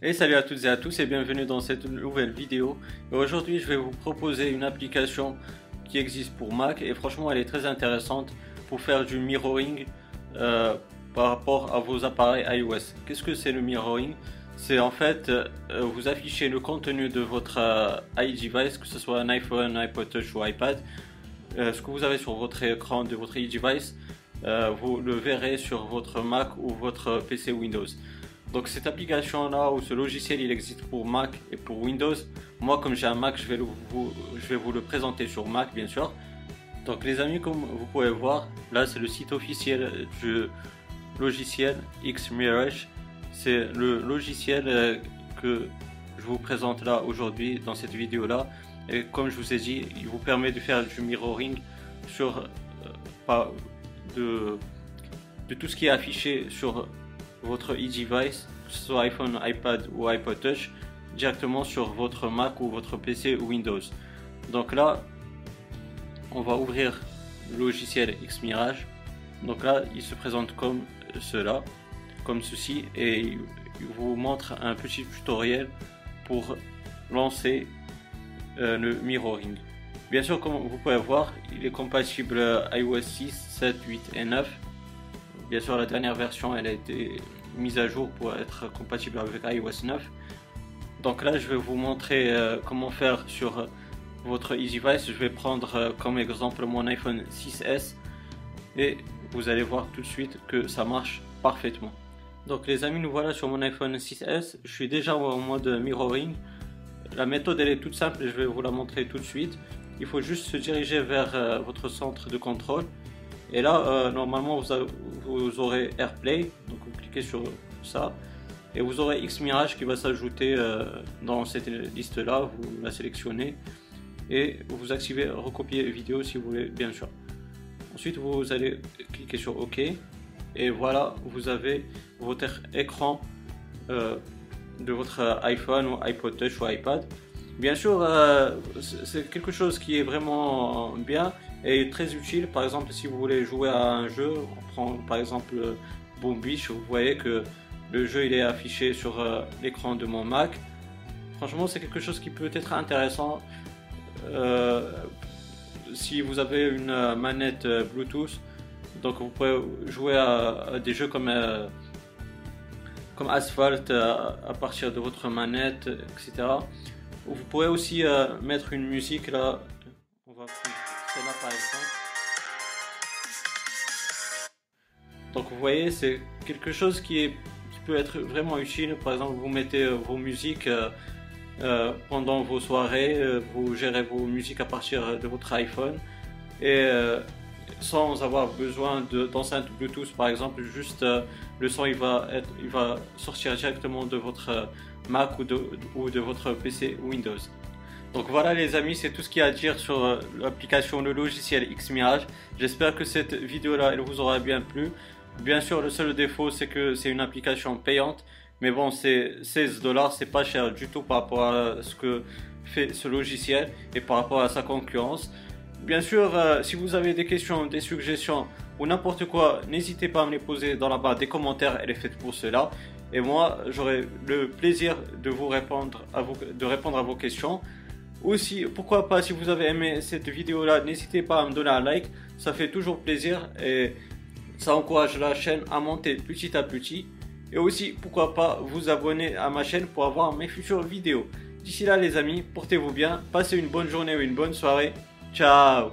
Et salut à toutes et à tous et bienvenue dans cette nouvelle vidéo. Aujourd'hui je vais vous proposer une application qui existe pour Mac et franchement elle est très intéressante pour faire du mirroring euh, par rapport à vos appareils iOS. Qu'est-ce que c'est le mirroring? C'est en fait euh, vous affichez le contenu de votre euh, iDevice, que ce soit un iPhone, un iPod Touch ou iPad. ce que vous avez sur votre écran de votre iDevice, vous le verrez sur votre Mac ou votre PC Windows. Donc cette application là ou ce logiciel il existe pour Mac et pour Windows. Moi comme j'ai un Mac je vais, vous, je vais vous le présenter sur Mac bien sûr. Donc les amis comme vous pouvez voir là c'est le site officiel du logiciel Xmirage. C'est le logiciel euh, que je vous présente là aujourd'hui dans cette vidéo là. Et comme je vous ai dit il vous permet de faire du mirroring sur euh, de, de tout ce qui est affiché sur votre e-device, soit iPhone, iPad ou iPod Touch, directement sur votre Mac ou votre PC Windows. Donc là, on va ouvrir le logiciel Xmirage. Donc là, il se présente comme cela, comme ceci, et il vous montre un petit tutoriel pour lancer euh, le mirroring. Bien sûr, comme vous pouvez voir, il est compatible iOS 6, 7, 8 et 9. Bien sûr, la dernière version, elle a été mise à jour pour être compatible avec iOS 9. Donc là, je vais vous montrer euh, comment faire sur votre EasyVice. Je vais prendre euh, comme exemple mon iPhone 6S et vous allez voir tout de suite que ça marche parfaitement. Donc les amis, nous voilà sur mon iPhone 6S. Je suis déjà en mode mirroring. La méthode elle est toute simple je vais vous la montrer tout de suite. Il faut juste se diriger vers euh, votre centre de contrôle et là, euh, normalement, vous, aurez AirPlay, donc vous cliquez sur ça, et vous aurez Xmirage qui va s'ajouter euh, dans cette liste-là, vous la sélectionnez, et vous activez recopier vidéo si vous voulez, bien sûr. Ensuite, vous allez cliquer sur OK, et voilà, vous avez votre écran euh, de votre iPhone ou iPod Touch ou iPad. Bien sûr, c'est quelque chose qui est vraiment bien est très utile. Par exemple, si vous voulez jouer à un jeu, on prend par exemple Boom Beach, vous voyez que le jeu il est affiché sur euh, l'écran de mon Mac. Franchement, c'est quelque chose qui peut être intéressant euh, si vous avez une euh, manette Bluetooth. Donc, vous pouvez jouer à, des jeux comme comme Asphalt à, partir de votre manette, etc. Vous pouvez aussi mettre une musique là. On va là par exemple. Donc vous voyez, c'est quelque chose qui, est, qui peut être vraiment utile. Par exemple, vous mettez euh, vos musiques euh, euh, pendant vos soirées, vous gérez vos musiques à partir de votre iPhone sans avoir besoin d'enceinte Bluetooth par exemple, juste le son il va, sortir directement de votre Mac ou de, ou de votre PC Windows. Donc voilà les amis, c'est tout ce qu'il y a à dire sur euh, l'application, le logiciel Xmirage. J'espère que cette vidéo là, elle vous aura bien plu. Bien sûr, le seul défaut, c'est que c'est une application payante. Mais bon, c'est 16 dollars, c'est pas cher du tout par rapport à ce que fait ce logiciel et par rapport à sa concurrence. Bien sûr, euh, si vous avez des questions, des suggestions ou n'importe quoi, n'hésitez pas à me les poser dans la barre des commentaires, elle est faite pour cela. Et moi, j'aurai le plaisir de vous répondre à de répondre à vos questions. Aussi, pourquoi pas, si vous avez aimé cette vidéo là, n'hésitez pas à me donner un like, ça fait toujours plaisir et ça encourage la chaîne à monter petit à petit. Et aussi, pourquoi pas vous abonner à ma chaîne pour avoir mes futures vidéos. D'ici là les amis, portez-vous bien, passez une bonne journée ou une bonne soirée. Tchau!